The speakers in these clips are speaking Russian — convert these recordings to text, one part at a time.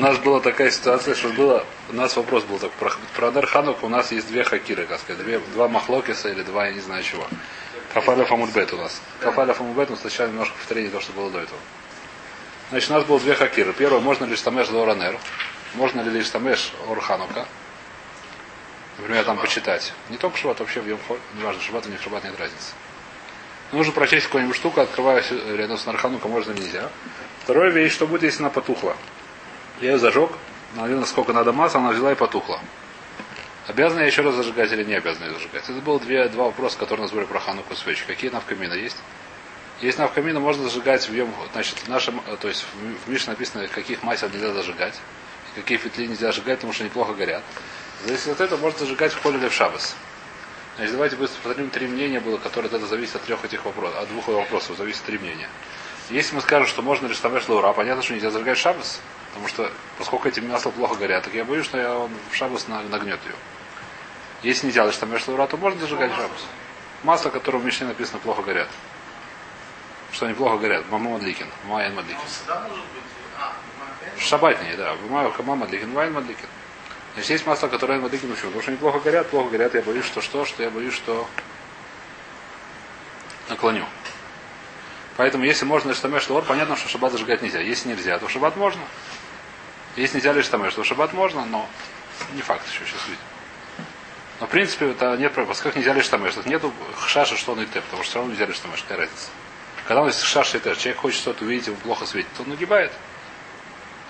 нас была такая ситуация, что было, у нас вопрос был так, про, про Дарханук у нас есть две хакиры, как сказать, две, два махлокиса или два, я не знаю чего. Кафаля Фамульбет у нас. Кафаля Фамульбет, мы сначала немножко повторение то, что было до этого. Значит, у нас было две хакиры. Первое, можно ли штамеш Лоранер, можно ли штамеш Орханука, например, там почитать. Не только шаббат, вообще в Йом не важно, шаббат или не шаббат, нет разницы. Нужно прочесть какую-нибудь штуку, открываю рядом с Нарханука, можно или нельзя. Второе вещь, что будет, если она потухла. Я ее зажег, налил насколько надо масла, она взяла и потухла. Обязана я еще раз зажигать или не обязана ее зажигать? Это было две, два вопроса, которые нас были про хануку свечи. Какие навкамина есть? Есть навкамина, можно зажигать в ем, значит, в нашем, то есть в Мише написано, каких масел нельзя зажигать, какие фитли нельзя зажигать, потому что неплохо горят. Зависит от этого, можно зажигать в холе или в шабас. Значит, давайте быстро повторим три мнения было, которые от этого зависит от трех этих вопросов, от двух вопросов зависит три мнения. Если мы скажем, что можно лишь лаура, понятно, что нельзя зажигать шабас, потому что, поскольку эти масла плохо горят, так я боюсь, что я он в шабас нагнет ее. Если не делаешь там лаура, то можно зажигать шабас. Масло, которое в Мишне написано, плохо горят. Что они плохо горят. Мама Мадликин. Майя Мадликин. Шабатнее, да. Мама Мадликин, Майя Мадликин. Значит, есть масло, которое Мадликин почему? Потому что они плохо горят, плохо горят. Я боюсь, что что, что я боюсь, что наклоню. Поэтому, если можно штамеш лор, понятно, что шаббат зажигать нельзя. Если нельзя, то шаббат можно. Если нельзя лишь штамеш, то шаббат можно, но не факт еще сейчас видим. Но, в принципе, это нет проблем. Как нельзя лишь штамеш? Тут нету хшаша, что он и те, потому что все равно нельзя лишь штамеш. Какая разница? Когда у нас шаша и те, человек хочет что-то увидеть, ему плохо светит, то он нагибает.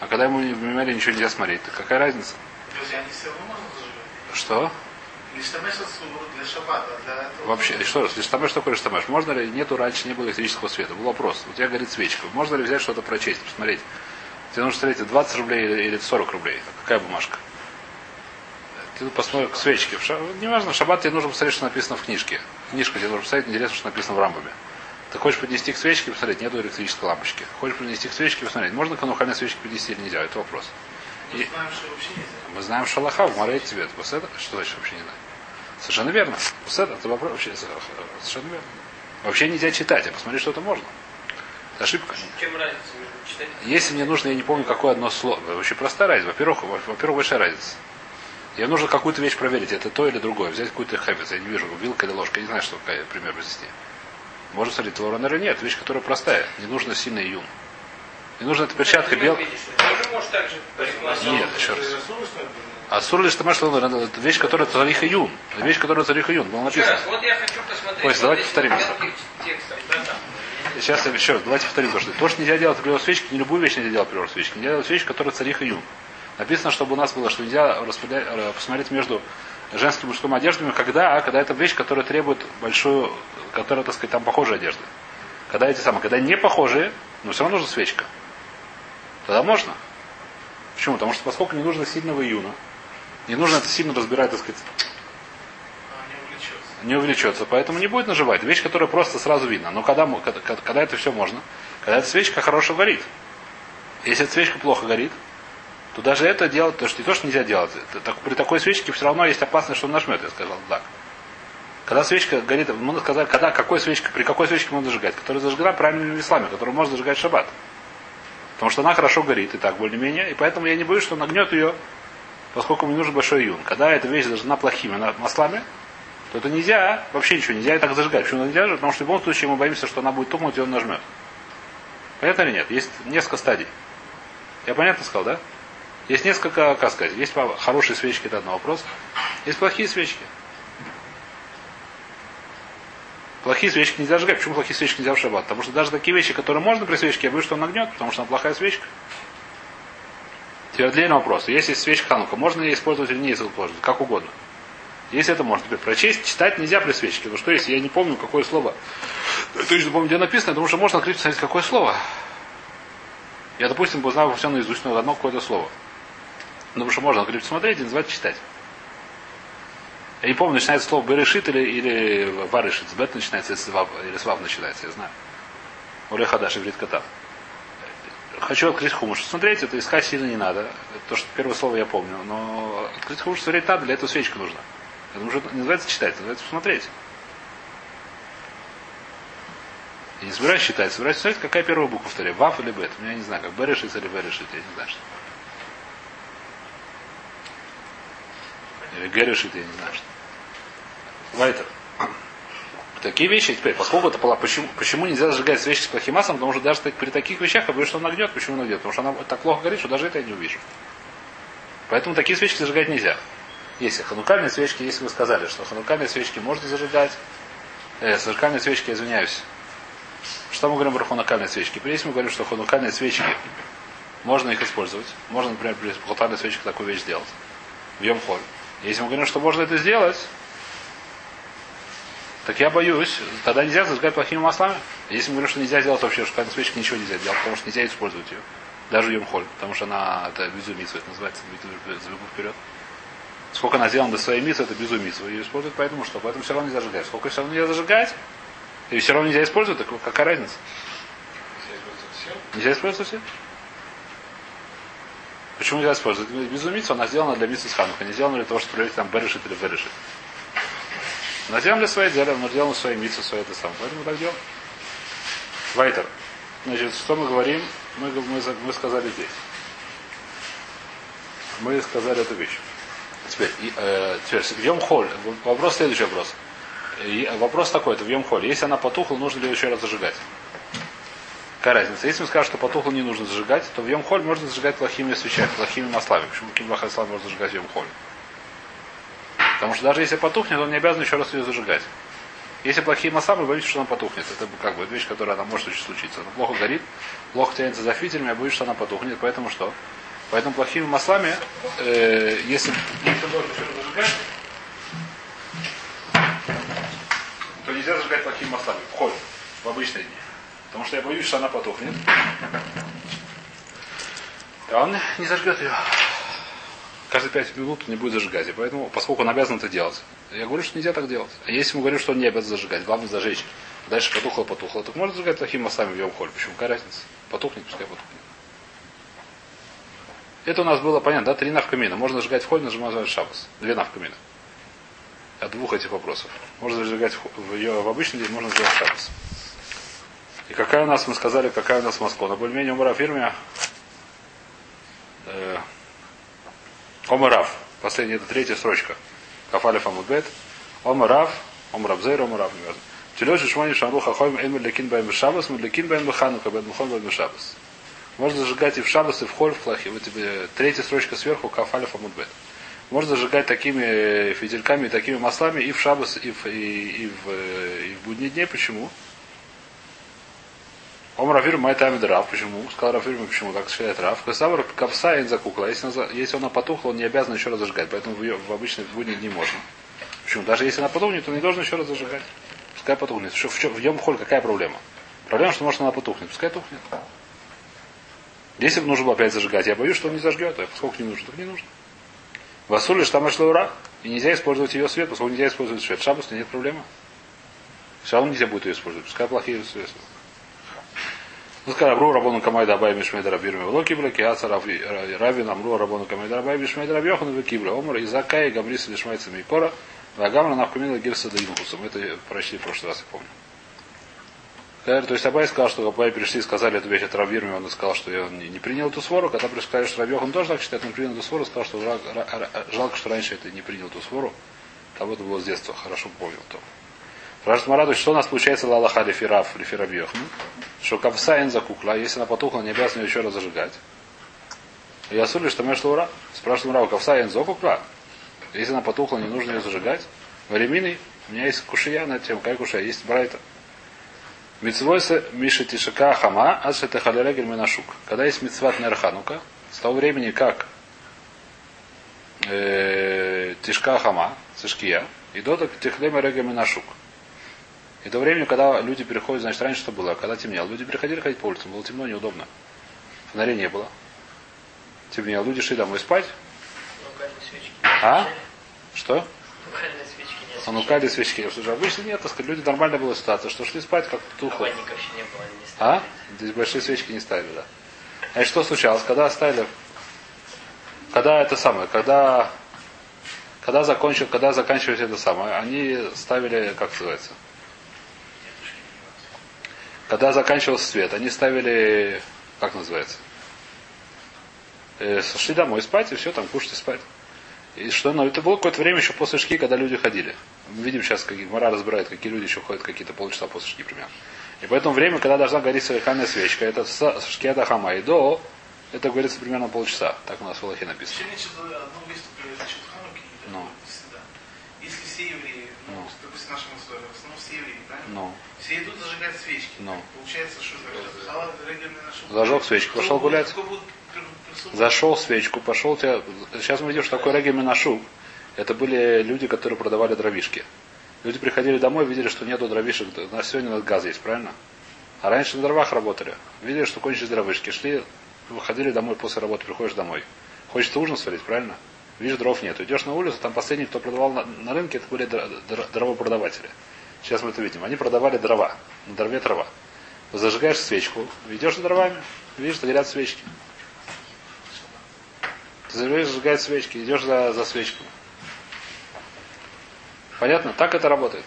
А когда ему в меморе ничего нельзя смотреть, то какая разница? Что? для шаббата, для. Вообще, что раз, лиштамеш такой лиштамеш. Можно ли, нету раньше, не было электрического света. Был вопрос. У тебя горит свечка. Можно ли взять что-то прочесть, посмотреть? Тебе нужно смотреть 20 рублей или, или 40 рублей. Какая бумажка? Ты посмотришь к свечке. В ша... Неважно, в шаббат тебе нужно посмотреть, что написано в книжке. Книжка тебе нужно посмотреть, интересно, что написано в рамбаме. Ты хочешь поднести к свечке, посмотреть, нету электрической лампочки. Хочешь поднести к свечке, посмотреть, можно канухальной свечки поднести или нельзя, это вопрос. Мы знаем, что вообще нельзя. Мы знаем Шалаха, в Море тебе это Что значит вообще не знаю? Совершенно верно. Это вопрос вообще совершенно верно. Вообще нельзя читать, а посмотреть, что это можно. Это ошибка. Чем разница между читать? Если мне нужно, я не помню, какое одно слово. Очень простая разница. Во-первых, во-первых, большая разница. Мне нужно какую-то вещь проверить, это то или другое. Взять какую-то хэббит, я не вижу, вилка или ложка, я не знаю, что какая пример здесь. Можно смотреть, лорен или нет. Вещь, которая простая. Не нужно сильный юм. Не нужно эта перчатка бел. Нет, еще раз. Асур лишь тамаш это вещь, которая царих июн. Вещь, которая царих июн. Было написано. вот я хочу посмотреть. Ой, давайте повторим. Сейчас еще раз, давайте повторим то, что то, что нельзя делать приор свечки, не любую вещь нельзя делать приор свечки. Нельзя делать вещь, которая царих июн. Написано, чтобы у нас было, что нельзя э, посмотреть между женским и мужским одеждами, когда, а, когда это вещь, которая требует большую, которая, так сказать, там похожая одежда. Когда эти самые, когда не похожие, но все равно нужна свечка. Тогда можно. Почему? Потому что поскольку не нужно сильного июна, не нужно это сильно разбирать, так сказать. Не увлечется, поэтому не будет наживать. Вещь, которая просто сразу видно. Но когда, когда, когда это все можно, когда эта свечка хорошо горит. Если эта свечка плохо горит, то даже это делать, то что не то, что нельзя делать. Это так- при такой свечке все равно есть опасность, что он нажмет, я сказал так. Когда свечка горит, можно сказать, когда, какой свечка, при какой свечке можно зажигать, которая зажигана правильными веслами, которую можно зажигать шаббат. Потому что она хорошо горит, и так более-менее, и поэтому я не боюсь, что нагнет ее, поскольку мне нужен большой юн. Когда эта вещь зажжена плохими маслами, то это нельзя, вообще ничего нельзя и так зажигать. Почему нельзя? Потому что в любом случае мы боимся, что она будет тухнуть, и он нажмет. Понятно или нет? Есть несколько стадий. Я понятно сказал, да? Есть несколько, как сказать, есть хорошие свечки, это один вопрос. Есть плохие свечки. Плохие свечки нельзя сжигать. Почему плохие свечки нельзя в шаббат? Потому что даже такие вещи, которые можно при свечке, я боюсь, что он нагнет, потому что она плохая свечка. Теперь отдельный вопрос. Если есть свечка ханука, можно ее использовать или не использовать? Как угодно. Если это можно. Теперь прочесть, читать нельзя при свечке. Ну что если я не помню, какое слово. Точно помню, где написано, потому что можно открыть посмотреть, какое слово. Я, допустим, бы знал все наизусть, но одно какое-то слово. Ну, потому что можно открыть посмотреть и называть читать. Я не помню, начинается слово Берешит или, или Варышит. С Бет начинается, если Вав, или с начинается, я знаю. Оле Хадаш, Иврит Катав. Хочу открыть хумуш. Смотреть, это искать сильно не надо. То, что первое слово я помню. Но открыть хумуш смотреть надо, для этого свечка нужна. Это уже не называется читать, это называется смотреть. Я не собираюсь считать, собираюсь смотреть? какая первая буква в таре? Ваф или Бет. Я не знаю, как Б решится или Б решит, я не знаю, что. Или Г решит, я не знаю, что. Вайтер. Такие вещи теперь, поскольку это почему, почему нельзя зажигать свечи с плохим маслом, потому что даже при таких вещах я боюсь, что он гнет. Почему он гнет? Потому что она так плохо горит, что даже это я не увижу. Поэтому такие свечи зажигать нельзя. Если ханукальные свечки, если вы сказали, что ханукальные свечки можно зажигать, э, ханукальные свечки, извиняюсь. Что мы говорим про ханукальные свечки? Если мы говорим, что ханукальные свечки, можно их использовать. Можно, например, при ханукальной свечке такую вещь сделать. В Йом-Холь. Если мы говорим, что можно это сделать, так я боюсь, тогда нельзя зажигать плохими маслами. Если мы говорим, что нельзя сделать вообще, что свечка ничего нельзя делать, потому что нельзя использовать ее. Даже Йом-Холь, потому что она, это безумица, это называется, забегу вперед. Сколько она сделана до своей мисы, это безумица. Ее используют поэтому что? Поэтому все равно нельзя зажигать. Сколько все равно нельзя зажигать, и все равно нельзя использовать, так какая разница? Нельзя использовать все? Почему нельзя использовать? Безумица, она сделана для миссис Ханука, не сделана для того, чтобы проверить там берешит или берешит. Она сделана для своей дела, она сделана своей миссис, своей это сам. Поэтому так делаем. Вайтер. Значит, что мы говорим? Мы, мы, мы сказали здесь. Мы сказали эту вещь. Теперь, э, теперь Йом-Холь. Вопрос, следующий вопрос. И, вопрос такой, это в Йом-Холь. Если она потухла, нужно ли ее еще раз зажигать? Какая разница? Если мы скажем, что потухло не нужно зажигать, то в Йом-Холь можно зажигать плохими свечами, плохими маслами. Почему Кимбах Ислам можно зажигать в Йом-Холь? Потому что даже если потухнет, он не обязан еще раз ее зажигать. Если плохие масла, вы боитесь, что она потухнет. Это как бы вещь, которая она может очень случиться. Она плохо горит, плохо тянется за фитилем, я боюсь, что она потухнет. Поэтому что? Поэтому плохими маслами, э, если, то нельзя зажигать плохими маслами. В холь, в обычные дни. Потому что я боюсь, что она потухнет. И он не зажгет ее. Каждые пять минут не будет зажигать. И поэтому, поскольку он обязан это делать, я говорю, что нельзя так делать. А если мы говорим, что он не обязан зажигать, главное зажечь. Дальше потухло, потухло, так можно зажигать плохими маслами в йом холь. Почему? Какая разница? Потухнет, пускай потухнет. Это у нас было понятно, да? Три навкамина. Можно зажигать в холь, нажимать шабас. Две навкамина. От двух этих вопросов. Можно зажигать в, ее в обычный день, можно зажигать шабас. И какая у нас, мы сказали, какая у нас Москва. На более-менее умра фирме э, Омарав. Последняя, это третья строчка. Кафалев Амудбет. Омарав. Омрабзейр, Омарав, не важно. Тележи шмани шамру хахойм эйм лекин бэм шабас, лекин бэм ханука, бэм хон бэм шабас. Можно зажигать и в шабас, и в холь, в плохе. Вот тебе третья строчка сверху, кафалев амудбет. Можно зажигать такими фитильками, такими маслами и в шабас, и в, и, и в, и в будние дни. Почему? Ом Рафир Майтами Драв. Почему? Сказал Рафир, почему? Как считает Рав. Касавр Капса закукла. Если, она, если она потухла, он не обязан еще раз зажигать. Поэтому в, в обычные будние дни можно. Почему? Даже если она потухнет, то не должен еще раз зажигать. Пускай потухнет. Что, в, в, в Йом Холь какая проблема? Проблема, что может она потухнет. Пускай тухнет. Если бы нужно было опять зажигать, я боюсь, что он не зажгет. А поскольку не нужно, так не нужно. В Асуле что там ура. И нельзя использовать ее свет, поскольку нельзя использовать свет. Шабус нет проблемы. Все равно нельзя будет ее использовать. Пускай плохие средства. Ну, сказал, Рабру Рабону Камай Дабай Мишмей Дарабирми Влокибля, Киаца Рави Намру Рабону Камай Дабай Мишмей Дарабьохан Векибля, Омар Изакай Гамрис Лишмайца Микора, Вагамра Навкамила Гирса Даймухуса. Мы это прочли в прошлый раз, я помню. То есть Абай сказал, что Абай пришли и сказали эту вещь от Равирми, он сказал, что он не, не принял эту свору. Когда пришли, что Рабьехан тоже так считает, он принял эту свору, сказал, что жалко, что раньше это не принял эту свору. Там это было с детства, хорошо помнил то. Спрашивает Мараду, что у нас получается лалаха лефираф, лефирабьех? Что кавсайн закукла, если она потухла, не обязан ее еще раз зажигать. Я сули, что между ура. Спрашивает кавсайн закукла. Если она потухла, не нужно ее зажигать. Временный, у меня есть кушия на тему, какая кушия, есть брайта. Мицвойса Миша Тишака Хама, Асшета Халерегель Минашук. Когда есть мицват Нерханука, с того времени, как э, Тишка Хама, Цишкия, и до Тихлема Регель Минашук. И до времени, когда люди переходят, значит, раньше что было? Когда темнело, люди переходили ходить по улицам, было темно, неудобно. Фонарей не было. Темнело, люди шли домой спать. А? Что? А ну кали свечки. Слушай, обычно нет, так сказать, люди нормально была ситуация, что шли спать, как тухло. А? Здесь большие свечки не ставили, да. А что случалось? Когда ставили, когда это самое, когда, когда закончил, когда заканчивались это самое, они ставили, как называется, когда заканчивался свет, они ставили, как называется, э, шли домой спать, и все, там кушать и спать. И что, но это было какое-то время еще после шки, когда люди ходили. Мы видим сейчас, как Мара разбирает, какие люди еще ходят какие-то полчаса после шки примерно. И поэтому время, когда должна гореть совершенная свечка, это с шкиата хама и до, это говорится примерно полчаса. Так у нас в Аллахе написано. Ну. Всегда. Если все евреи, ну, Ну. допустим, нашим условиям, в основном все евреи, правильно? Ну, Все идут зажигать свечки. Ну. Получается, что за халат регулярный наш Зажег свечку, пошел гулять. зашел свечку, пошел тебя. Сейчас мы видим, что такое регги Минашук. Это были люди, которые продавали дровишки. Люди приходили домой, видели, что нету дровишек. У нас сегодня у нас газ есть, правильно? А раньше на дровах работали. Видели, что кончились дровишки. Шли, выходили домой после работы, приходишь домой. Хочется ужин сварить, правильно? Видишь, дров нет. Идешь на улицу, там последний, кто продавал на, на рынке, это были дро- дро- дровопродаватели. Сейчас мы это видим. Они продавали дрова. На дрове трава. Зажигаешь свечку, идешь за дровами, видишь, горят свечки. Ты зажигаешь, свечки, идешь за, за свечкой. Понятно? Так это работает.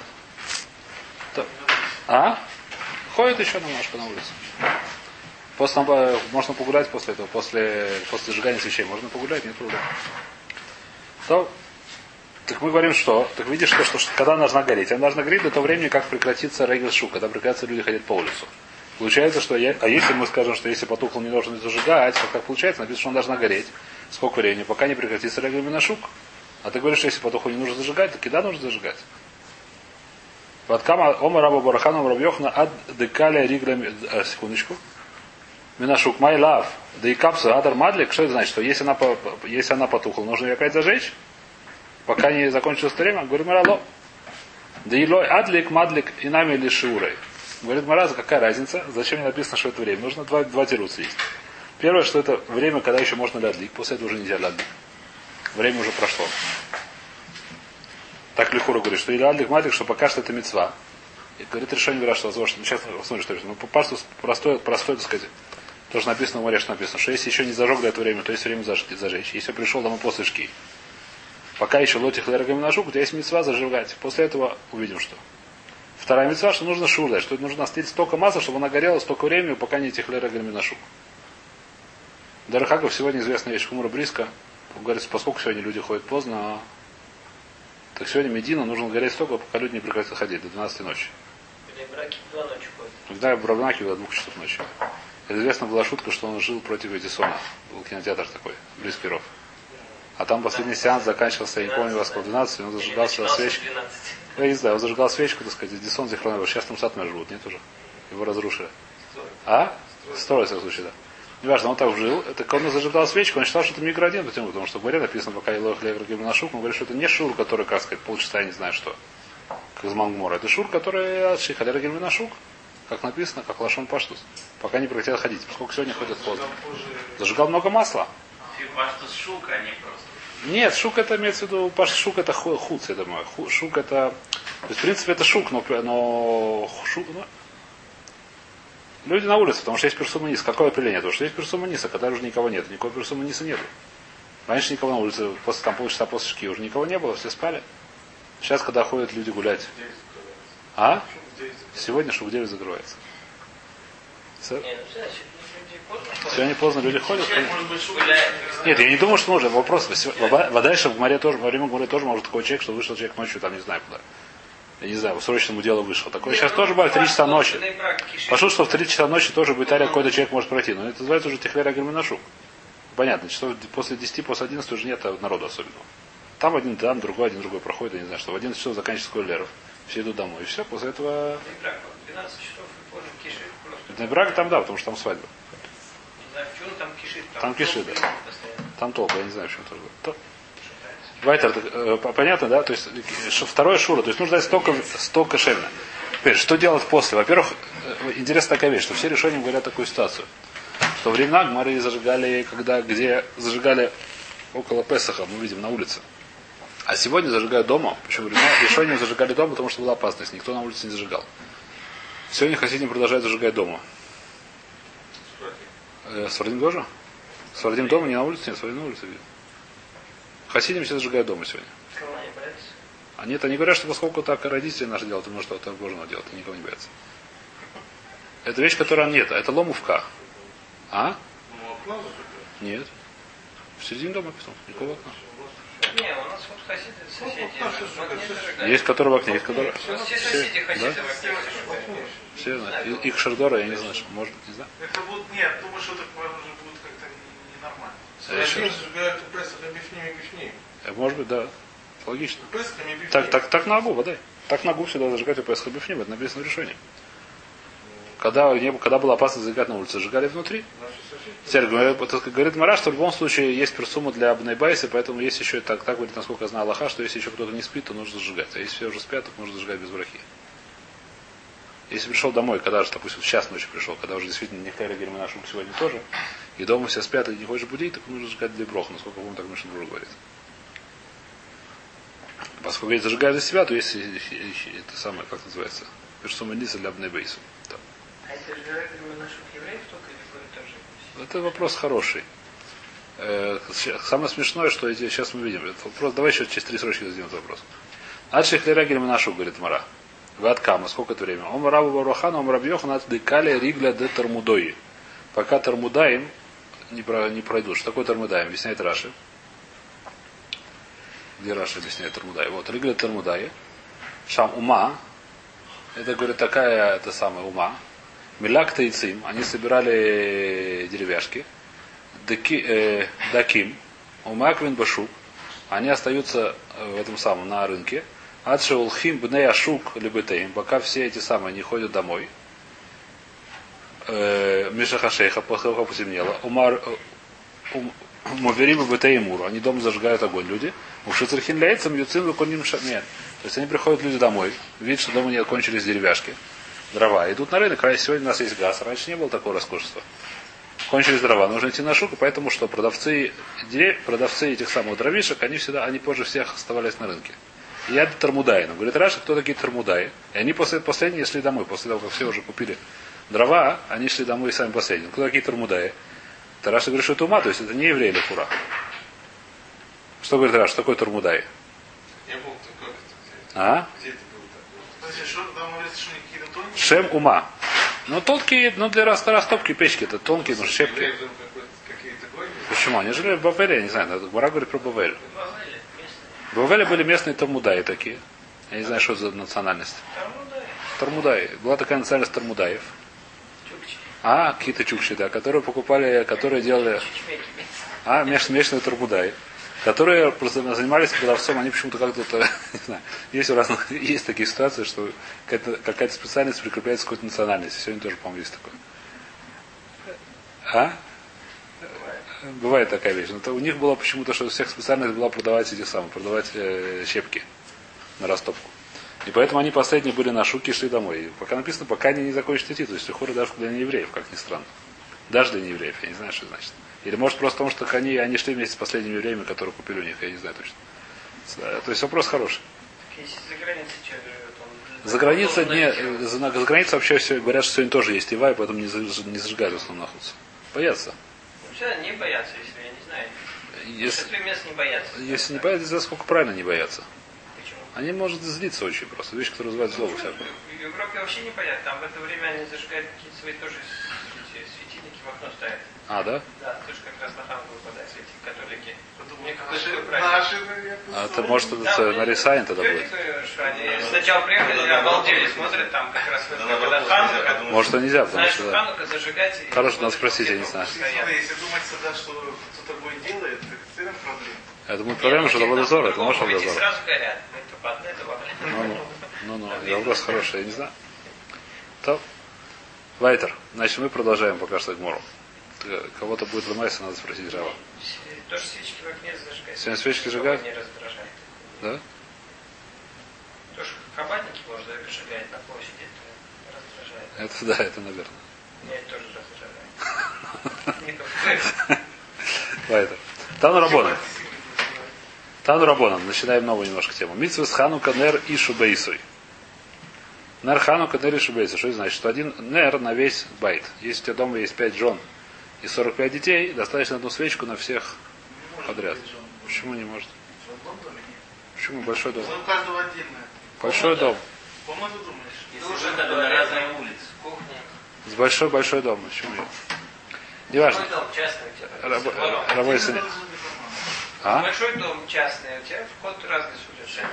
А? Ходит еще немножко на улице. После, э, можно погулять после этого, после, после зажигания свечей. Можно погулять, нет проблем. То, так мы говорим, что? Так видишь, что, что, что когда она должна гореть? Она должна гореть до того времени, как прекратится регел шук, когда прекратятся люди ходить по улицу. Получается, что я, а если мы скажем, что если потухло не должен зажигать, то как получается, написано, что он должна гореть. Сколько времени? Пока не прекратится регел минашук. А ты говоришь, что если потухло не нужно зажигать, то когда нужно зажигать? Ваткама ома раба барахану рабьехна ад декаля ригля... э, Секундочку. Минашук май лав. Да и капса адар мадлик. Что это значит? Что если она, если она потухла, нужно ее опять зажечь? Пока не закончилось время, говорит Марало. Да и лой адлик, мадлик и нами или шиурой. Говорит Мараза, какая разница? Зачем мне написано, что это время? Нужно два, два есть. Первое, что это время, когда еще можно лядлик. После этого уже нельзя лядлик. Время уже прошло. Так Лихура говорит, что или адлик, мадлик, что пока что это мецва. И говорит решение говорят, что возможно, сейчас посмотрим, что это. Ну, пасту простое, простое, так сказать, то, что написано в море, что написано, что если еще не зажег до этого времени, то есть время заж- зажечь. Если пришел домой после шки, Пока еще лотих лерагами ножук, у есть мецва зажигать. После этого увидим, что. Вторая мецва, что нужно шур что нужно остыть столько масла, чтобы она горела столько времени, пока не этих лерагами ножук. Дарахаков сегодня известная вещь, Хумра близко. Говорится, поскольку сегодня люди ходят поздно, а так сегодня Медина нужно гореть столько, пока люди не прекратят ходить, до 12 ночи. Или браки в два ночи ходят. Когда в Бравнаке до двух часов ночи. Это известна была шутка, что он жил против Эдисона. Был кинотеатр такой, близкий ров. А там последний сеанс заканчивался, я не помню, во сколько, 12, он зажигал свечку. 12. Я не знаю, он зажигал свечку, так сказать, Эдисон Зихронов. Сейчас там сатмер живут, нет уже? Его разрушили. А? Строили, в случае, да. Неважно, он так жил. Это когда он зажигал свечку, он считал, что это микроодин, потому, потому что в горе написано, пока Илох Левер Гимнашук, он говорит, что это не шур, который, как сказать, полчаса, я не знаю что, как из Мангмора. Это шур, который от Шихалера Гимнашук, как написано, как Лашон Паштус. Пока не прекратят ходить. Поскольку сегодня ходят поздно. Зажигал много масла. Фибаштус шука, а не просто. Нет, шук это имеется в виду, паш шук это ху- хуц, я думаю. Шук это, то есть в принципе это шук, но, но шук, ну, люди на улице, потому что есть персума ниса. Какое определение? Потому что есть персума ниса, когда уже никого нет. Никакой персума ниса нету. Раньше никого на улице, после там полчаса после шки уже никого не было, все спали. Сейчас, когда ходят люди гулять. А? Сегодня шук 9 закрывается. Ну что. Сегодня поздно люди ходят. Нет, я не думаю, что нужно. Вопрос. В дальше в море тоже, во время моря тоже может такой человек, что вышел человек ночью, там не знаю куда. Я не знаю, срочному делу вышел. Такое сейчас тоже бывает в 3 часа ночи. Пошел, что в 3 часа ночи тоже в Италии какой-то человек может пройти. Но это называется уже техлера герминашу. Понятно, часов после 10, после 11 уже нет народу особенного. Там один там, другой, один другой проходит, я не знаю, что в 11 часов заканчивается Койлеров. Все идут домой. И все, после этого... 12 часов и позже кишит просто. На брак там да, потому что там свадьба. Не знаю, почему там кишит. Там кишит, да. Там толпа, я не знаю, в чем тоже. Вайтер, э, по- понятно, да? То есть второе шура, то есть нужно дать столько, столько шевна. Теперь, что делать после? Во-первых, э, интересная такая вещь, что все решения говорят такую ситуацию. Что времена Гмары зажигали, когда, где зажигали около Песаха, мы видим на улице. А сегодня зажигают дома. Почему решением зажигали дома, потому что была опасность. Никто на улице не зажигал. Сегодня хасидим продолжают зажигать дома. Свардим тоже? Свардим дома, не на улице, нет, Свардим на улице видим. Хасидим все зажигают дома сегодня. А нет, они говорят, что поскольку так родители наши делают, то может что-то Божьего делать, и никого не боятся. Это вещь, которая нет, а это ломовка. А? Ну. Нет. В середине дома потом, никакого окна. Не, у нас вот хасиды соседи. Ну. Есть которые в окне, есть которые... У нас все Все, соседи хасиды да? в окне. Все Их шардора, я не знаю, что, может, не знаю. Это будет, нет, думаю, что это уже будет ненормально. Еще Один раз. сжигают у Песах объясним и бифним. Э, Может быть, да. Логично. Так, так, так ногу, вода. Так ногу всегда зажигать у Песха Бифним, это написано в решении. Когда, не, было- когда была опасность зажигать на улице, сжигали внутри. Теперь говорит, говорит Мара, что в любом случае есть персума для Абнайбайса, поэтому есть еще, так, так говорит, насколько я знаю Аллаха, что если еще кто-то не спит, то нужно зажигать. А если все уже спят, то можно зажигать без брахи. Если пришел домой, когда же, допустим, в час ночи пришел, когда уже действительно или нашу сегодня тоже, и дома все спят, и не хочешь будить, так нужно зажигать для броха, насколько помню, так Мишин говорит. Поскольку если зажигают для себя, то есть э, э, это самое, как называется, персума ниса для Абнайбайса. Да. А это же говорим наших евреев только или говорит тоже? Это вопрос хороший. Э, Самое смешное, что сейчас мы видим. Этот вопрос, давай еще через три срочки зададим этот вопрос. Ачи хлерагель нашу, говорит Мара. Ват кама, сколько это время? Ом рабу барухану, ом рабьехан от декали ригля де тармудои. Пока тармудаем не, про, не пройдут. Что такое тармудаем? Объясняет Раши. Где Раши объясняет תרמודאי? Вот, רגלא תרמודאי. שם אומה. Это, говорит, такая, это самая אומה. מלקטי עצים, они собирали деревяшки. דקי- э, דקים, ומתעכבין בשוק, они остаются э, в этом самом, на рынке. עד שהולכים בני השוק לבתיהם, пока все эти самые не ходят домой. משחשכה, как потемнело. Умар, э, ум- Муверима Бетеймуру, они дома зажигают огонь, люди. Ушицерхин Лейцем, Юцин Выконим Шамет. То есть они приходят люди домой, видят, что дома не кончились деревяшки, дрова, идут на рынок. Раньше сегодня у нас есть газ, раньше не было такого роскошества. Кончились дрова, нужно идти на шуку, поэтому что продавцы, дерев- продавцы этих самых дровишек, они всегда, они позже всех оставались на рынке. И я Тармудай. Но говорит Раша, кто такие Тармудаи? И они после, последние шли домой, после того, как все уже купили дрова, они шли домой сами последние. Кто такие Тармудаи? Тараша говорит, что это ума, то есть это не евреи или фура. Что говорит Раша, что такое был такой, где, А? где это было такое? Тонкие? Шем ума. Ну, тонкие, ну, для рас- растопки печки, это тонкие, ну, щепки. Почему? Они жили в Бавеле, я не знаю, Гмара говорит про Бавель. В Бавеле были местные Тармудаи такие. Я не знаю, что за национальность. Там, ну да, Тармудаи. Была такая национальность Тармудаев. А, какие-то чукчи, да, которые покупали, которые делали, а, местные Тармудаи. Которые просто занимались продавцом, они почему-то как-то, не знаю, есть у разных, есть такие ситуации, что какая-то, какая-то специальность прикрепляется к какой-то национальности. Сегодня тоже, по-моему, есть такое. А? Бывает такая вещь. Но то у них было почему-то, что у всех специальность была продавать эти самые, продавать э, щепки на растопку. И поэтому они последние были на шуке и шли домой. И пока написано, пока они не закончат идти. То есть хоры даже для неевреев, как ни странно. Даже для неевреев, я не знаю, что значит. Или может просто потому, что они, они шли вместе с последними евреями, которые купили у них, я не знаю точно. То есть вопрос хороший. Если за границей человек живет, он... За границей, не, за, за границей вообще все, говорят, что сегодня тоже есть ива, и поэтому не, не зажигают в основном находятся. Боятся. Ну, всегда не боятся, если я не знаю. Если, Большинство мест не боятся. если не боятся, сколько правильно не боятся. Они может злиться очень просто. Вещь, которая вызывает злобу всякую. В Европе вообще не боятся. Там в это время они зажигают какие-то свои тоже светильники в окно ставят. А, да? Да, тоже как раз на ханку выпадают эти католики. А это может это на Рисайн тогда будет. сначала приехали, обалдели, смотрят там как раз Ханука. Может, это нельзя, потому что. Ханука зажигать... и Хорошо, надо спросить, я не знаю. Если думать всегда, что кто такое делает, так это проблема. Я думаю, проблема, что это водозор, это. Это это по Ну, ну, ну, ну, это вопрос хороший, я не знаю. То. Вайтер. Значит, мы продолжаем пока что Гмору. Кого-то будет ломаться, надо спросить Жава. Тоже свечки в окне зажигать. Сегодня свечки зажигают? Не раздражает. Да? Тоже кабанники можно зажигать на площади, это раздражает. Это да, это наверное. Меня это тоже раздражает. Вайтер. Тану Рабонан. Тану Рабонан. Начинаем новую немножко тему. Митсвес Ханука Нер и Шубейсуй. Нер Ханука Нер и Шубейсуй. Что это значит? Что один Нер на весь байт. Если у тебя дома есть 5 жен и 45 детей, достаточно одну свечку на всех подряд. Почему не может? Почему большой дом? У каждого отдельное. Большой дом. Комнату думаешь? Если уже на разные улицы. Кухня. С большой-большой дом. Почему нет? Неважно. Тебя? Раб- А? Большой дом частный, у тебя вход разный судят.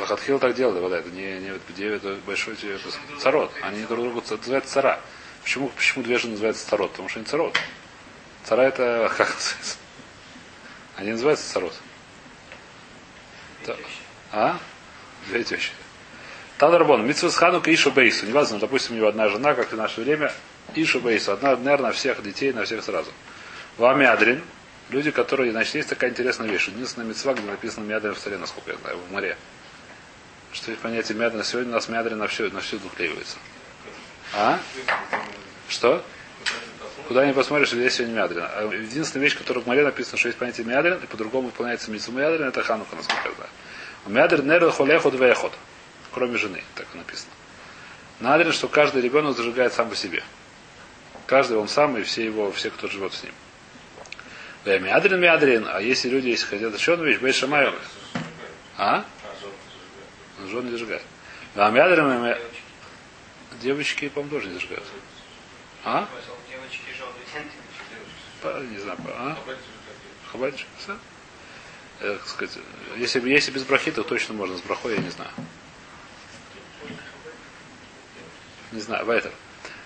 Лохатхил так делали, вот это, не, не где это большой тебе это царот. Они друг другу называют цара. Почему, почему две же называются царот? Потому что они царот. Цара это как называется? Они называются царот. Да. А? Две тещи. Тадарбон, Митсвас Ханука Ишу Бейсу. Неважно, допустим, у него одна жена, как и в наше время, Ишу Бейсу. Одна, наверное, на всех детей, на всех сразу. Вамядрин. Люди, которые, значит, есть такая интересная вещь. Единственная мецва, где написано Мядрин в царе, насколько я знаю, в море. Что есть понятие Мядрин. Сегодня у нас Мядрин на все, на все дуклеивается. А? Что? Куда не посмотришь, везде сегодня Мядрин. А единственная вещь, которая в море написано, что есть понятие Мядрин, и по-другому выполняется митцва Мядрин, это Ханука, насколько я знаю. Мядрин нерл холехот вехот. Кроме жены, так и написано. Надрин, что каждый ребенок зажигает сам по себе. Каждый он сам и все его, все, кто живет с ним. Да, Мядрин, Мядрин, а если люди, если хотят еще одну вещь, Бейт Шамай. А? Жен не зажигает. Да, Мядрин, Мя- девочки, по-моему, тоже не зажигают. А? Не знаю, а? Хабальчик? Всё? Э, как сказать, если, если без брахи, то точно можно. С брахой я не знаю. Не знаю, Вайтер.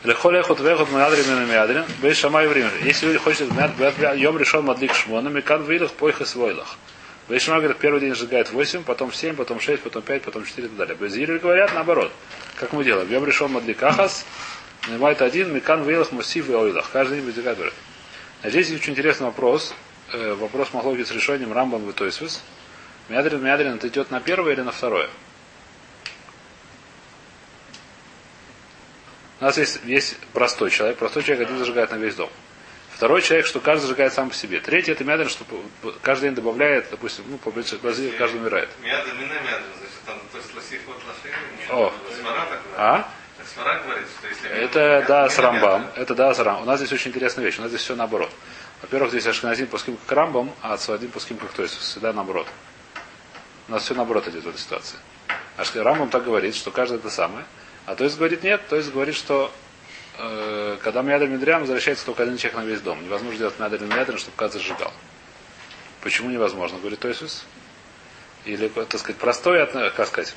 Лехоле хот вехот мядрин на мядрин. Бей шамай время. Если люди хотят йом решен мадлик шмона, мекан вилах пойха свойлах. Бей шамай говорит, первый день сжигает 8, потом 7, потом 6, потом 5, потом 4 и так далее. Безиры говорят наоборот. Как мы делаем? Йом решен мадлик ахас. Нанимает один, мекан вилах массив и ойлах. Каждый день возникает говорит. А здесь есть очень интересный вопрос. Э, вопрос Махлоги с решением Рамбам и Тойсвис. Мядрин, Мядрин, это идет на первое или на второе? У нас есть, есть простой человек. Простой человек один зажигает на весь дом. Второй человек, что каждый зажигает сам по себе. Третий это мядрин, что каждый день добавляет, допустим, ну, по базе каждый умирает. Мяда, мина мяда, значит, там, то есть лосих вот говорит. А? Говорит, если... Это да с Рамбам. Это да с Рамбам. У нас здесь очень интересная вещь. У нас здесь все наоборот. Во-первых, здесь Ашканазим пуским как Рамбам, а Цвадим пуским как Тойсус. Всегда наоборот. У нас все наоборот идет в этой ситуации. Рамбам так говорит, что каждый это самое. А то есть говорит нет, то есть говорит, что э, когда Мядр Медрям возвращается только один человек на весь дом. Невозможно делать Мядр Медрям, чтобы каждый зажигал. Почему невозможно, говорит Тойсус? Или, так сказать, простой, отно- как сказать,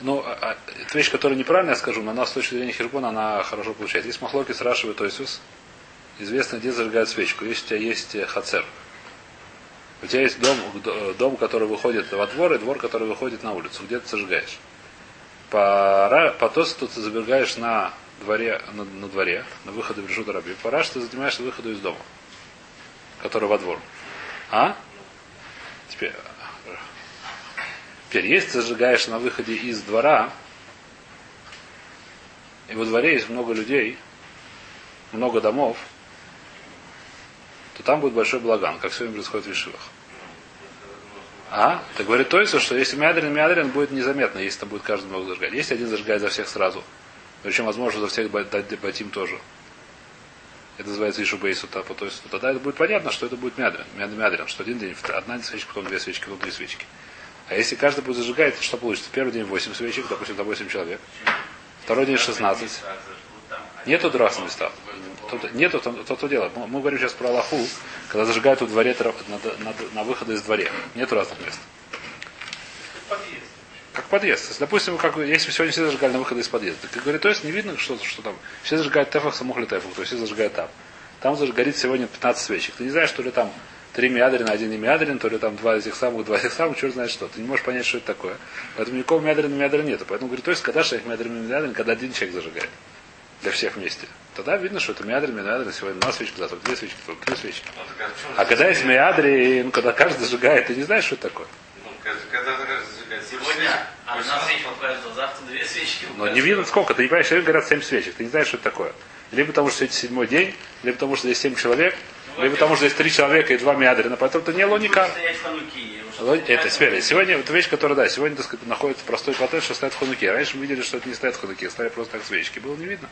ну, а- а, это вещь, которая неправильно я скажу, но она с точки зрения Хирбона, она хорошо получается. Есть махлоки с Рашевой Тойсус. Известно, где зажигают свечку. Если у тебя есть э, хацер. У тебя есть дом, д- дом, который выходит во двор, и двор, который выходит на улицу. Где ты зажигаешь? По, Ра- по Тосу ты зажигаешь на дворе, на, на дворе, на выходе в Решут Раби. По Раш ты занимаешься выходу из дома, который во двор. А? Теперь, Теперь, если ты зажигаешь на выходе из двора, и во дворе есть много людей, много домов, то там будет большой благан, как сегодня происходит в Вишивах. А? Так говорит Тойсу, что если мядрин, мядрин будет незаметно, если там будет каждый много зажигать. Если один зажигает за всех сразу, причем, возможно, за всех дать батим тоже. Это называется Ишу Бейсу Тапу. То есть тогда это будет понятно, что это будет мядрин, мядрин, что один день одна свечка, потом две свечки, потом три свечки. А если каждый будет зажигать, то что получится? Первый день 8 свечек, допустим, до 8 человек. Второй день 16. Нету драс на местах. Тут, нету там, то, то дело. Мы, мы говорим сейчас про Аллаху, когда зажигают у дворе на, на, на выходы из дворе. Нету разных мест. Как подъезд. Есть, допустим, как, если сегодня все зажигали на выходы из подъезда, так говорит, то есть не видно, что, что там. Все зажигают тефах, самухли тефах, то есть все зажигают там. Там горит сегодня 15 свечек. Ты не знаешь, что ли там три миадрина, один не миадрин, то ли там два этих самых, два этих самых, черт знает что. Ты не можешь понять, что это такое. Поэтому никакого миадрина, миадрина нету. Поэтому говорит, то есть когда шейх миадрин, миадрин, когда один человек зажигает. Для всех вместе. Тогда видно, что это миадрин, миадрин, сегодня одна свечка, завтра две свечки, потом три свечки. Ну, чем А когда есть миадрин, когда каждый зажигает, ты не знаешь, что это такое. Ну, когда- закажешь зажигать? Сегодня одна свечка завтра две свечки Но не видно сколько, ты не понимаешь, сегодня говорят 7 свечек, ты не знаешь, что это такое. Либо потому, что это седьмой день, либо потому, что здесь 7 человек, либо потому, что здесь 3 человека и 2 миадрина, поэтому это не логика. стоять в хануки. Ло- Это теперь, сегодня, это вещь, которая, да, сегодня, так сказать, находится простой патент, что стоят в хануке. Раньше мы видели, что это не стоят в хануке, стоят просто так свечки. Было не видно.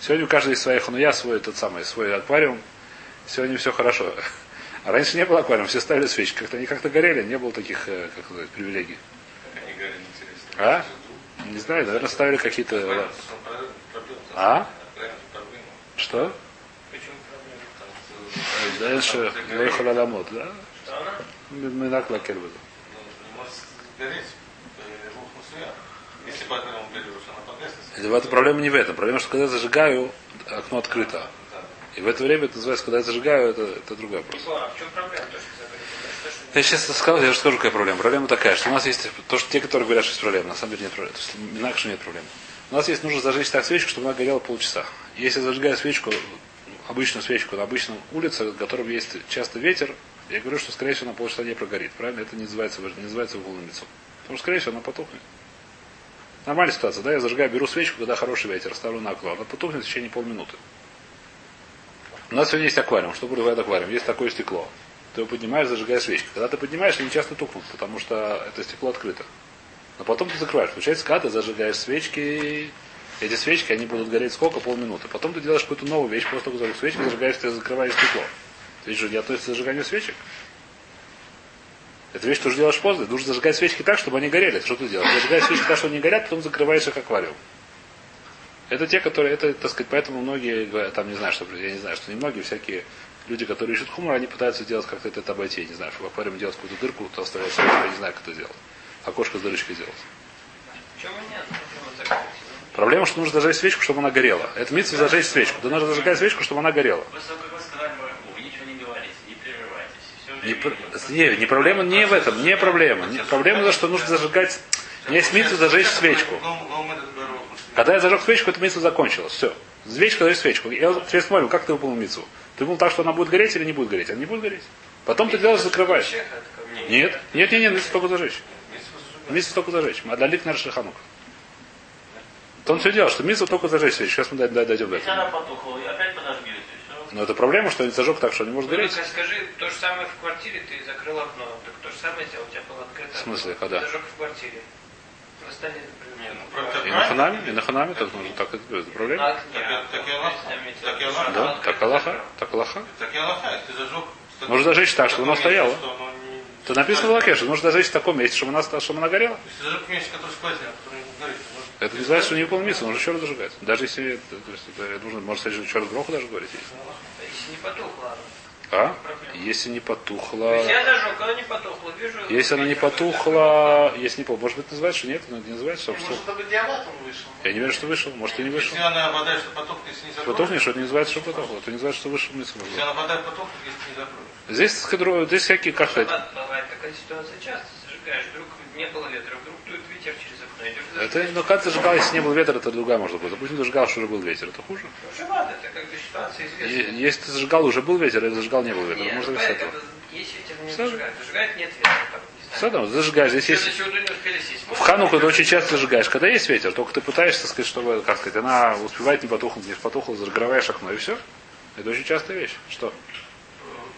Сегодня у каждого есть своя хануя, свой этот самый, свой аквариум. Сегодня все хорошо. А раньше не было аквариума, все ставили свечки. Как-то они как-то горели, не было таких, э, как сказать, привилегий. А? Не знаю, наверное, ставили какие-то... А? Что? Дальше выехала ламот, да? Она погаснет. Это проблема не в этом. Проблема, что когда я зажигаю, окно открыто. Да. И в это время это называется, когда я зажигаю, это, это другой вопрос. А в чем проблема? Я сейчас сказал, я же скажу, какая проблема. Проблема такая, что у нас есть то, что те, которые говорят, что есть проблема, на самом деле нет проблем. То есть инакше нет проблем. У нас есть нужно зажечь так свечку, чтобы она горела полчаса. Если я зажигаю свечку, обычную свечку на обычном улице, на котором есть часто ветер, я говорю, что скорее всего она полчаса не прогорит. Правильно? Это не называется, не называется уголовным лицом. Потому что скорее всего она потухнет. Нормальная ситуация, да? Я зажигаю, беру свечку, когда хороший ветер, ставлю на окно. Она потухнет в течение полминуты. У нас сегодня есть аквариум. Что бывает аквариум? Есть такое стекло. Ты его поднимаешь, зажигая свечку. Когда ты поднимаешь, они часто тухнут, потому что это стекло открыто. Но потом ты закрываешь. Получается, когда ты зажигаешь свечки, эти свечки, они будут гореть сколько? Полминуты. Потом ты делаешь какую-то новую вещь, просто только свечки зажигаешь, ты закрываешь стекло. Вещь же не относится к зажиганию свечек. Это вещь, ты уже делаешь поздно. Должен зажигать свечки так, чтобы они горели. Что ты делаешь? Зажигаешь свечки так, чтобы они горят, потом закрываешь их аквариум. Это те, которые, это, так сказать, поэтому многие, там, не знаю, что, я не знаю, что не многие, всякие люди, которые ищут хумор, они пытаются делать как-то это обойти, я не знаю, чтобы в аквариуме делать какую-то дырку, то оставлять свечку, я не знаю, как это делать. Окошко с дырочкой делать. Проблема, что нужно зажечь свечку, чтобы она горела. Это митцва зажечь свечку. Да нужно зажигать свечку, чтобы она горела. После того, как вы сказали Бараху, вы ничего не говорите, не прерывайтесь. Все Не, не, проблема не в этом, не проблема. Не, проблема то, что нужно зажигать. Не есть митцва зажечь свечку. Когда я зажег свечку, эта митцва закончилась. Все. Свечка зажечь свечку. Я теперь смотрю, как ты выполнил митцву. Ты думал так, что она будет гореть или не будет гореть? Она не будет гореть. Потом ты делаешь, закрываешь. Нет, нет, нет, нет, митцва только зажечь. Митцва только зажечь. Адалик на Рашиханук. То он все делал, что митцва только зажечь свечку. Сейчас мы дой- дойдем до этого. она потухла, и опять подожгете. Все. Но это проблема, что он зажег так, что не может Ну, гореть. только скажи, то же самое в квартире, ты закрыл окно. Так то же самое сделал, у тебя было открыто. В смысле, окно. когда? Ты зажег в квартире. Восстание, например. Ну, правда, И на ханаме, и на ханаме так нужно, так это это проблема. И- и и. Да, так Аллаха, так Аллаха. Так и Аллаха, если ты зажег... Нужно зажечь так, чтобы оно в таком месте, стояло. что оно не- То написано в Лаке, что нужно зажечь в таком месте, чтобы она, чтобы она горела. Если зажег месте, который сквозняк, который не горит, Это не значит, что не выполнил миссию, нужно еще раз зажигать. Даже если, это- то есть, это нужно, может, кстати, еще раз гроху даже говорить. есть. Если не потухло. А? Если не То потухло... есть я зажег, оно не потухло. Вижу. Если она не потухла, если не по, может быть, называется, что нет, но не называется, что, что- Может, чтобы диаматом вышел. Я не верю, что вышел, может, и не вышел. Если она вода, что потухнет, если не закроешь. Потухнет, что это не называется, что потухло. Это не называется, что вышел миссию. Если она вода потухнет, если не закроешь. Здесь, здесь всякие, как бывает такая ситуация часто. Зажигаешь, вдруг не было ветра, вдруг дует ветер через окно. Идешь это, но как ты зажигал, если не был ветер, это другая может быть. Допустим, зажигал, что уже был ветер, это хуже. Живат, это как бы ситуация Если ты зажигал, уже был ветер, или зажигал, не был ветер, Нет, можно бывает, с этого. когда есть ветер, не зажигает. Зажигает, нет ветра. Там, не. Все там, зажигаешь. Здесь есть... В Хануку ты очень часто зажигаешь, когда есть ветер, только ты пытаешься, сказать, чтобы, как сказать, она успевает не потухнуть, не потухла, закрываешь окно, и все. Это очень частая вещь. Что?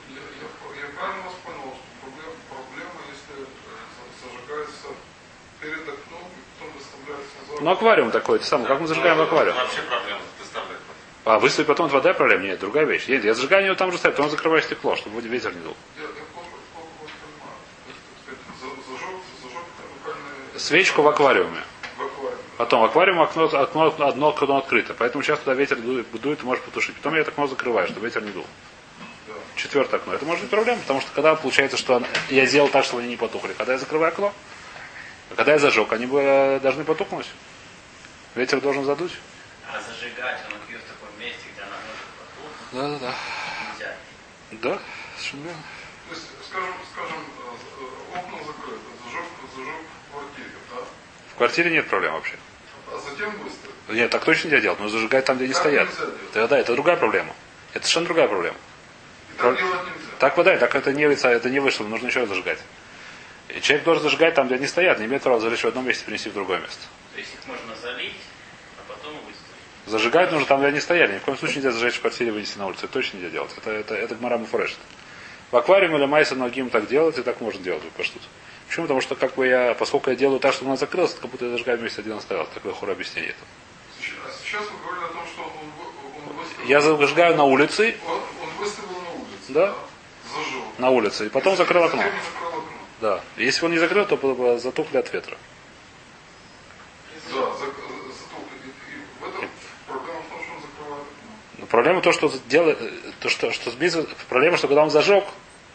Я, я- я правильно вас понял, что проблема, проблема если э, зажигается перед окном и потом выставляется назад. Ну, аквариум такой, это самое, как мы зажигаем аквариум. Вообще проблема доставлять. А выставить потом от вода проблема? Нет, другая вещь. Я зажигаю его там же ставлю, потом закрываю стекло, чтобы ветер не дул. Свечку в аквариуме. в аквариуме. Потом, аквариум окно, окно, одно окно открыто, поэтому сейчас туда ветер дует, дует и может потушить. Потом я это окно закрываю, чтобы ветер не дул. Четвертое окно. Это может быть проблема, потому что когда получается, что я сделал так, чтобы они не потухли. Когда я закрываю окно, а когда я зажег, они бы э, должны потухнуть. Ветер должен задуть. А зажигать он ее в таком месте, где она может потухнуть, Да, да, да. нельзя. Да, совершенно верно. То есть, скажем, скажем, э, э, окна закрыты, зажег, зажег в квартире, да? В квартире нет проблем вообще. А затем выставил. Нет, так точно нельзя делать, но зажигать там, где они стоят. Да, да, это другая проблема. Это совершенно другая проблема. Про- так нельзя. Так вода, так это не, лица, это не вышло, нужно еще раз зажигать. И человек должен зажигать там, где они стоят, не имеет права залить в одном месте и принести в другое место. То есть их можно залить, а потом выставить. Зажигать нужно там, где они стояли. Ни в коем случае нельзя зажечь в квартире и вынести на улицу. Это точно нельзя делать. Это, это, это гмара Муфрешет. В аквариуме или майса многим так делать, и так можно делать. Почему? Почему? Потому что как бы я, поскольку я делаю так, чтобы она закрылась, это как будто я зажигаю вместе один оставил. Такое хура объяснение. а сейчас вы говорили о том, что он, он выставил. Я зажигаю на улице, Он, он выставил на улице. Да. Зажег. на улице, и потом закрыл окно. Закрыл окно. Да. Если он не закрыл, то было бы затухли от ветра. Да, этом проблема в том, что. Но проблема том, что дело, то что, что с митцвой- проблема, что когда он зажег,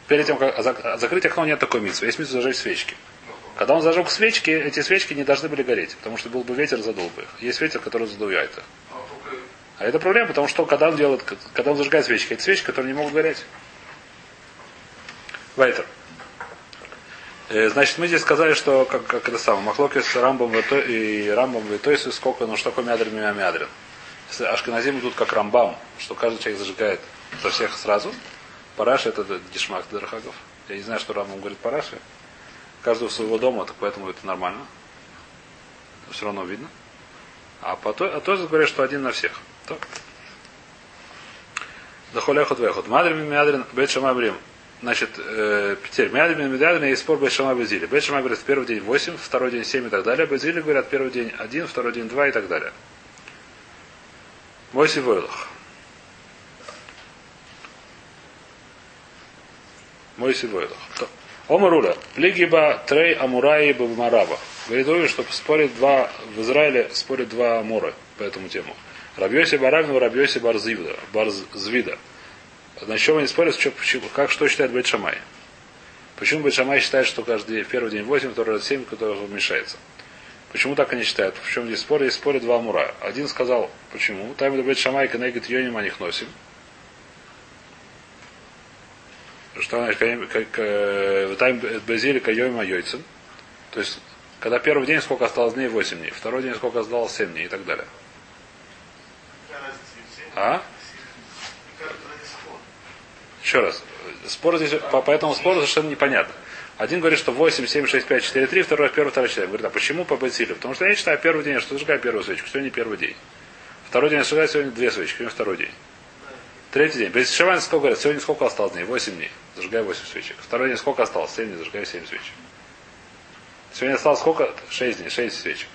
перед тем, как зак- закрыть окно, нет такой митцвы. Есть митцва зажечь свечки. Когда он зажег свечки, эти свечки не должны были гореть, потому что был бы ветер, задул бы их. Есть ветер, который задувает их. А А это проблема, потому что когда он делает, когда он зажигает свечки, это свечки, которые не могут гореть. Вайтер. Э, Значит, мы здесь сказали, что как, как это самое, Махлоки с Рамбом и Рамбом и Тойсу, сколько, ну что такое мядрин, мимо мядрин. Если Ашкеназим идут как Рамбам, что каждый человек зажигает со всех сразу. Параши это Дишмак Дархагов. Я не знаю, что Рамбам говорит Параши. Каждого своего дома, так поэтому это нормально. Все равно видно. А потом, а тоже говорят, что один на всех. Так. Дахолехот вехот. Мадрим мядрин бет шамай брим. Значит, э, теперь мядрин мядрин и спор базили. Бет шамай говорит, первый день 8, второй день 7 и так далее. Базили говорят, первый день 1, второй день 2 и так далее. Мойси войлах. Мойси войлах. Омаруля. Плигиба трей амураи бабмараба. Говорит, Ой, что спорят два, в Израиле спорят два амура по этому тему. Рабьоси Барагну, Рабьоси Барзвида. Барзвида. На чем они спорят, что, почему- как, что считает Бет Шамай? Почему Бет Шамай считает, что каждый первый день 8, второй раз 7, который уменьшается? Почему так они считают? В чем здесь спор? Есть споры два амура. Один сказал, почему? Там Бет Шамай, Кенегит Йоним, они их носим. Что как- Тайм Базилика Йоима Йойцен. То есть, когда первый день сколько осталось дней, 8 дней. Второй день сколько осталось, 7 дней и так далее. А? Еще раз. Спор здесь, по, по этому спору совершенно непонятно. Один говорит, что 8, 7, 6, 5, 4, 3, второй, первый, второй человек. Говорит, а почему по Бетсилю? Потому что я считаю первый день, что зажигаю первую свечку. Сегодня первый день. Второй день зажигаю сегодня две свечки. Сегодня второй день. Третий день. Без Шивани сколько говорят? Сегодня сколько осталось дней? 8 дней. Зажигаю 8 свечек. Второй день сколько осталось? 7 дней. Зажигаю 7 свечек. Сегодня осталось сколько? 6 дней. 6 свечек.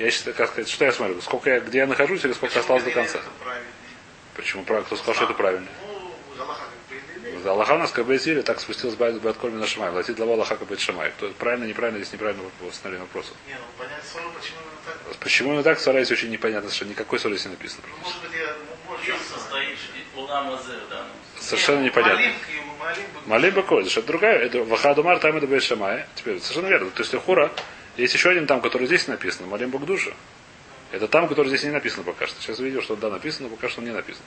Я считаю, как сказать, что я смотрю? Сколько я, где я нахожусь или сколько осталось до конца? Почему? правильно? Кто сказал, что это правильно? Ну, Аллаха бы нет. Нас как бы Изили, так спустилась Байт Кольми на Шамай. Латит глава Аллаха как Шамай. Кто правильно, неправильно, здесь неправильно восстановление вопроса. Не, ну понять ссору, почему именно так. Почему именно так, Сарайс очень непонятно, что никакой ссоры здесь не написано. Ну, может быть, я, ну, Чем я состоит Улам Азер, да? ну, Совершенно непонятно. Малинка ему, малинка. Малим Бакодиш, это другая, это Вахадумар, там это Бейт Шамай. Теперь совершенно верно. То есть Хура, есть еще один там, который здесь написано, Малим Багдуша. Это там, который здесь не написано пока что. Сейчас увидел, что да, написано, но пока что не написано.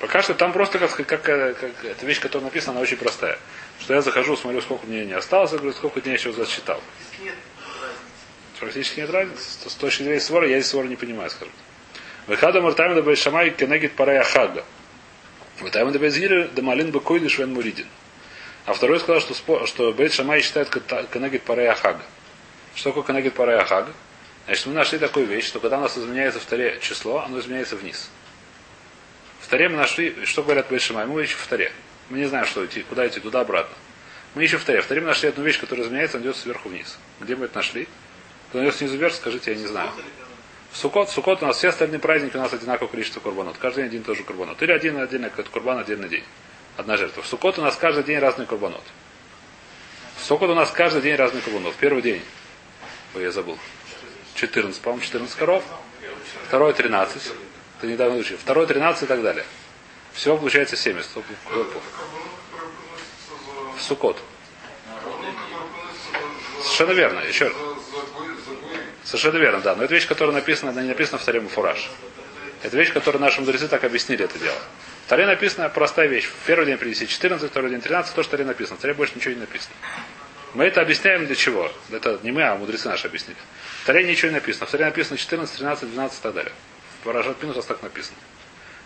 Пока что там просто как, как, как, как эта вещь, которая написана, она очень простая. Что я захожу, смотрю, сколько мне не осталось, я говорю, сколько дней еще засчитал. Нет. Практически нет разницы. С точки зрения свора, я здесь свора не понимаю, скажем. Выхада Мартами да Шамай кенегит парая хага. Вытайм да Безгири да малин бы койдыш вен муридин. А второй сказал, что, что Бейт Шамай считает кенегит парая хага. Что такое кенегит парая хага? Значит, мы нашли такую вещь, что когда у нас изменяется в таре число, оно изменяется вниз. Таре мы нашли, что говорят Бейт Шамай, мы ищем в таре. Мы не знаем, что идти, куда идти, туда-обратно. Мы ищем в таре. В таре мы нашли одну вещь, которая изменяется, она идет сверху вниз. Где мы это нашли? Кто идет снизу вверх, скажите, я не знаю. В Сукот, в Сукот у нас все остальные праздники у нас одинаковое количество курбанот. Каждый день один и тот же курбанот. Или один отдельный какой-то курбан, отдельный день. Одна жертва. В Сукот у нас каждый день разный курбанот. В Сукот у нас каждый день разный курбанот. Первый день, ой, я забыл, 14, по-моему, 14 коров. Второй 13. Ты недавно учил. Второй 13 и так далее. Всего получается 70. Сколько курбанов? В Сукот. Совершенно верно. Еще. Совершенно верно, да. Но это вещь, которая написана, она не написана в Таре Фураж. Это вещь, которую наши мудрецы так объяснили это дело. В Таре написана простая вещь. В первый день принеси 14, второй день 13, то, что в Таре написано. В Таре больше ничего не написано. Мы это объясняем для чего? Это не мы, а мудрецы наши объяснили. В Таре ничего не написано. В Таре написано 14, 13, 12 и так далее. Парашат Пинус так написано.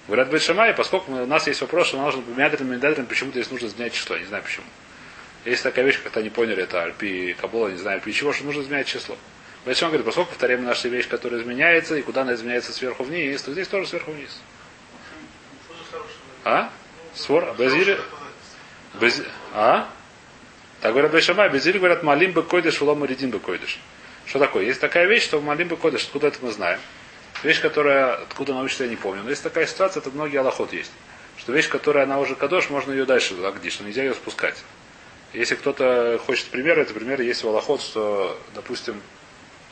Говорят, Бет Шамай, поскольку у нас есть вопрос, что нам нужно мядрим, мядрим, почему-то здесь нужно изменять число. Я не знаю почему. Есть такая вещь, как-то не поняли, это Альпи Кабола, не знаю, Альпи чего, что нужно изменять число. Он говорит, поскольку мы нашли вещь, которая изменяется, и куда она изменяется сверху вниз, то здесь тоже сверху вниз. А? Свор? Безири? Без... А? Так говорят Бешамай, Безири говорят, малим бы койдыш, улом редин бы койдыш. Что такое? Есть такая вещь, что малим бы койдыш, откуда это мы знаем. Вещь, которая, откуда она учится, я не помню. Но есть такая ситуация, это многие аллоход есть. Что вещь, которая она уже кадош, можно ее дальше лагдиш, но нельзя ее спускать. Если кто-то хочет пример, это пример есть в Аллахот, что, допустим,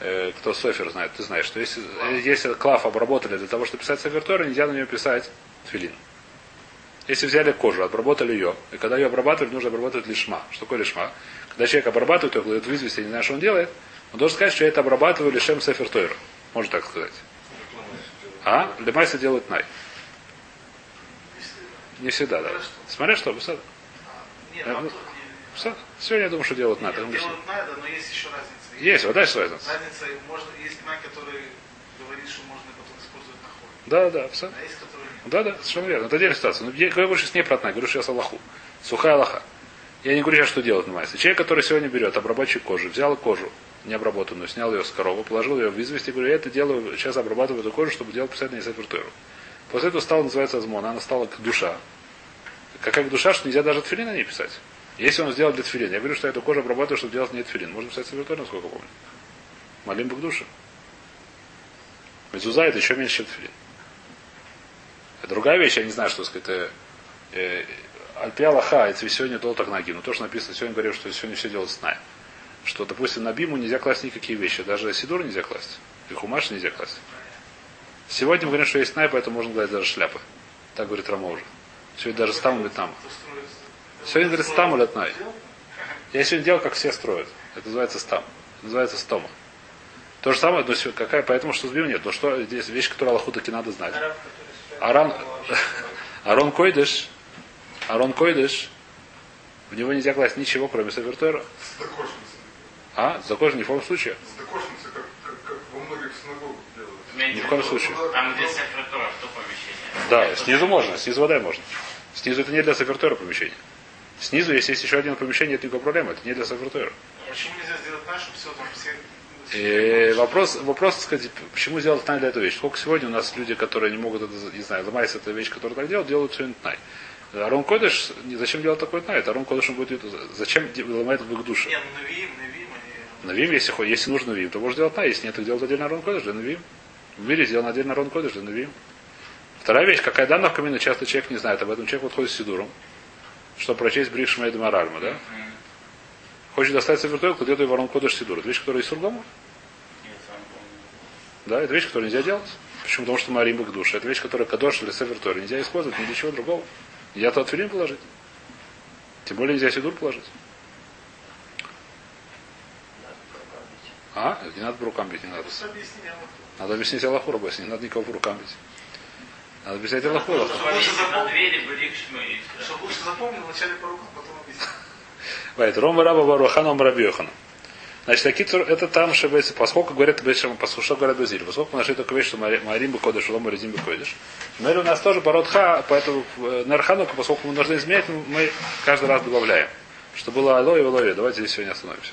э, кто Софер знает, ты знаешь, что если, если клав обработали для того, чтобы писать Софер Торы, нельзя на нее писать тфилин. Если взяли кожу, обработали ее, и когда ее обрабатывали, нужно обрабатывать лишма. Что такое лишма? Когда человек обрабатывает ее, кладет в известь, я не знаю, что он делает, он должен сказать, что я это обрабатываю лишем сефер Тойра. Можно так сказать. А? Лемайса делает най. Не всегда, да. Смотря что, Бусад. Нет, там ну. Сегодня я думаю, что делают нет, делают надо, но есть еще разница. Есть, вот дальше разница. Разница, можно, есть на, который говорит, что можно потом использовать на ход. Да, да, все. А есть, которые. Да, да, совершенно верно. Это отдельная ситуация. Но я говорю сейчас не про тна, говорю сейчас Аллаху. Сухая Аллаха. Я не говорю сейчас, что делать на Человек, который сегодня берет обрабатчик кожи, взял кожу, необработанную, снял ее с коровы, положил ее в известь и говорю, я это делаю, сейчас обрабатываю эту кожу, чтобы делать писать на Исафертуэру. После этого стала называться азмон, она стала как душа. Как, как душа, что нельзя даже тфилин на ней писать. Если он сделал для тфилин, я говорю, что я эту кожу обрабатываю, чтобы делать не тфилин. Можно писать Сафертуэр, насколько помню. Молим бы к душе. Мезуза это еще меньше, чем тфилин. Это другая вещь, я не знаю, что сказать. Это, э, Альпия Аллаха, это сегодня то так ноги. Но то, что написано сегодня, говорю, что сегодня все делают сная. Что, допустим, на биму нельзя класть никакие вещи. Даже сидур нельзя класть. И хумаш нельзя класть. Сегодня мы говорим, что есть сная, поэтому можно класть даже шляпы. Так говорит Рама уже. Сегодня даже стам или там. Сегодня говорит стам или тнай. Я сегодня делал, как все строят. Это называется стам. Это называется стома. То же самое, но какая, поэтому что с бим нет. Но что здесь вещь, которую Аллаху таки надо знать. Аран, Арон Койдыш, Арон Койдыш, в него нельзя класть ничего, кроме Савертойра. А? За ни в коем случае. Докошницей, как, как, как во многих синагогах делают. Ни в коем случае. Там, где секретарь, что помещение? Да, снизу можно, снизу вода можно. Снизу это не для Савертойра помещение. Снизу, если есть еще один помещение, это никакой проблемы, это не для Савертойра. Почему нельзя сделать чтобы все там все... И вопрос, вопрос, так сказать, почему сделать тнай для этой вещи? Сколько сегодня у нас люди, которые не могут это, не знаю, ломается эта вещь, которую так делают, делают сегодня тнай. Арон Кодыш, зачем делать такой тнай? Это Арон Кодыш он будет, зачем ломает в душе? Не, ну Навиим, Навиим, они... Навим, если, если нужно Навим, то можно делать на, если нет, то делать отдельно Арон Кодыш для Навим. В мире сделан отдельно Арон Кодыш для Навим. Вторая вещь, какая данная в камине, часто человек не знает об этом. Человек вот ходит с Сидуром, чтобы прочесть Брик Шмейда Маральма, да? Хочет достать Савертойл, кладет его Арон Кодыш Сидур. Это вещь, которая из Сургома. Да, это вещь, которую нельзя делать. Почему? Потому что Марим к душе. Это вещь, которая кадош или севертор. Нельзя использовать ни для чего другого. Нельзя то отфилин положить. Тем более нельзя сидур положить. А? Не надо по рукам бить, не надо. Надо объяснить Аллаху, Рабойс, не надо никого по рукам бить. Надо объяснять Аллаху. Чтобы лучше запомнил, вначале по рукам, потом объяснил. Вайт, Рома Раба Баруханом Рабиоханом. Значит, Акитур, это там, что Бейс- поскольку говорят Бейшам, поскольку говорят Базиль, поскольку мы нашли только вещь, что Мари- Марим бы кодыш, Лома Резим бы кодыш. Но у нас тоже Баротха, поэтому э, на Архануку, поскольку мы должны изменять, мы каждый раз добавляем. Что было Алоэ и Алоэ. Давайте здесь сегодня остановимся.